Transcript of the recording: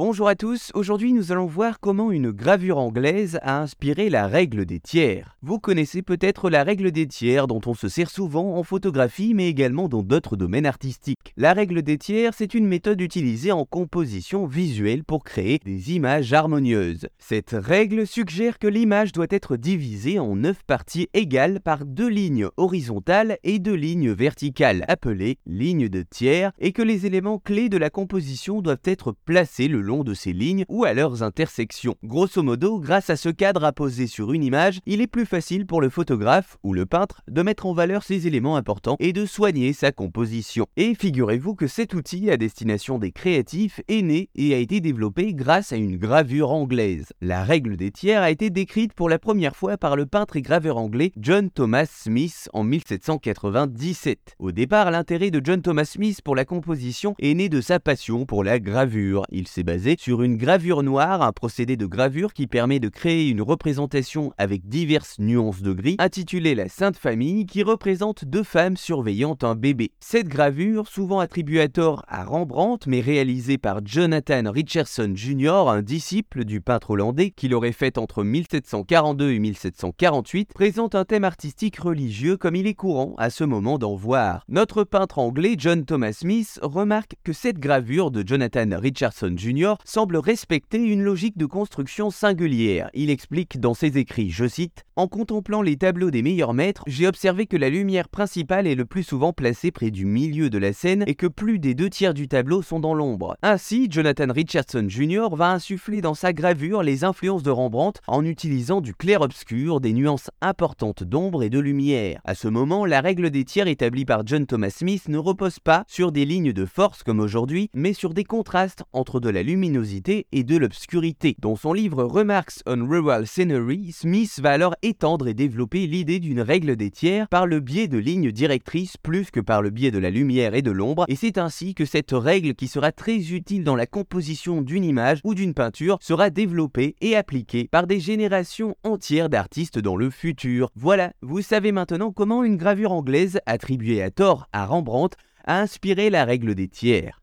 Bonjour à tous, aujourd'hui nous allons voir comment une gravure anglaise a inspiré la règle des tiers. Vous connaissez peut-être la règle des tiers dont on se sert souvent en photographie mais également dans d'autres domaines artistiques. La règle des tiers, c'est une méthode utilisée en composition visuelle pour créer des images harmonieuses. Cette règle suggère que l'image doit être divisée en 9 parties égales par deux lignes horizontales et deux lignes verticales appelées lignes de tiers et que les éléments clés de la composition doivent être placés le de ces lignes ou à leurs intersections. Grosso modo, grâce à ce cadre apposé sur une image, il est plus facile pour le photographe ou le peintre de mettre en valeur ces éléments importants et de soigner sa composition. Et figurez-vous que cet outil à destination des créatifs est né et a été développé grâce à une gravure anglaise. La règle des tiers a été décrite pour la première fois par le peintre et graveur anglais John Thomas Smith en 1797. Au départ, l'intérêt de John Thomas Smith pour la composition est né de sa passion pour la gravure. Il s'est basé sur une gravure noire, un procédé de gravure qui permet de créer une représentation avec diverses nuances de gris, intitulée La Sainte Famille, qui représente deux femmes surveillant un bébé. Cette gravure, souvent attribuée à tort à Rembrandt, mais réalisée par Jonathan Richardson Jr., un disciple du peintre hollandais qui l'aurait faite entre 1742 et 1748, présente un thème artistique religieux comme il est courant à ce moment d'en voir. Notre peintre anglais John Thomas Smith remarque que cette gravure de Jonathan Richardson Jr semble respecter une logique de construction singulière. Il explique dans ses écrits, je cite, En contemplant les tableaux des meilleurs maîtres, j'ai observé que la lumière principale est le plus souvent placée près du milieu de la scène et que plus des deux tiers du tableau sont dans l'ombre. Ainsi, Jonathan Richardson Jr. va insuffler dans sa gravure les influences de Rembrandt en utilisant du clair-obscur, des nuances importantes d'ombre et de lumière. À ce moment, la règle des tiers établie par John Thomas Smith ne repose pas sur des lignes de force comme aujourd'hui, mais sur des contrastes entre de la luminosité et de l'obscurité. Dans son livre Remarks on Rural Scenery, Smith va alors étendre et développer l'idée d'une règle des tiers par le biais de lignes directrices plus que par le biais de la lumière et de l'ombre, et c'est ainsi que cette règle qui sera très utile dans la composition d'une image ou d'une peinture sera développée et appliquée par des générations entières d'artistes dans le futur. Voilà, vous savez maintenant comment une gravure anglaise attribuée à tort à Rembrandt a inspiré la règle des tiers.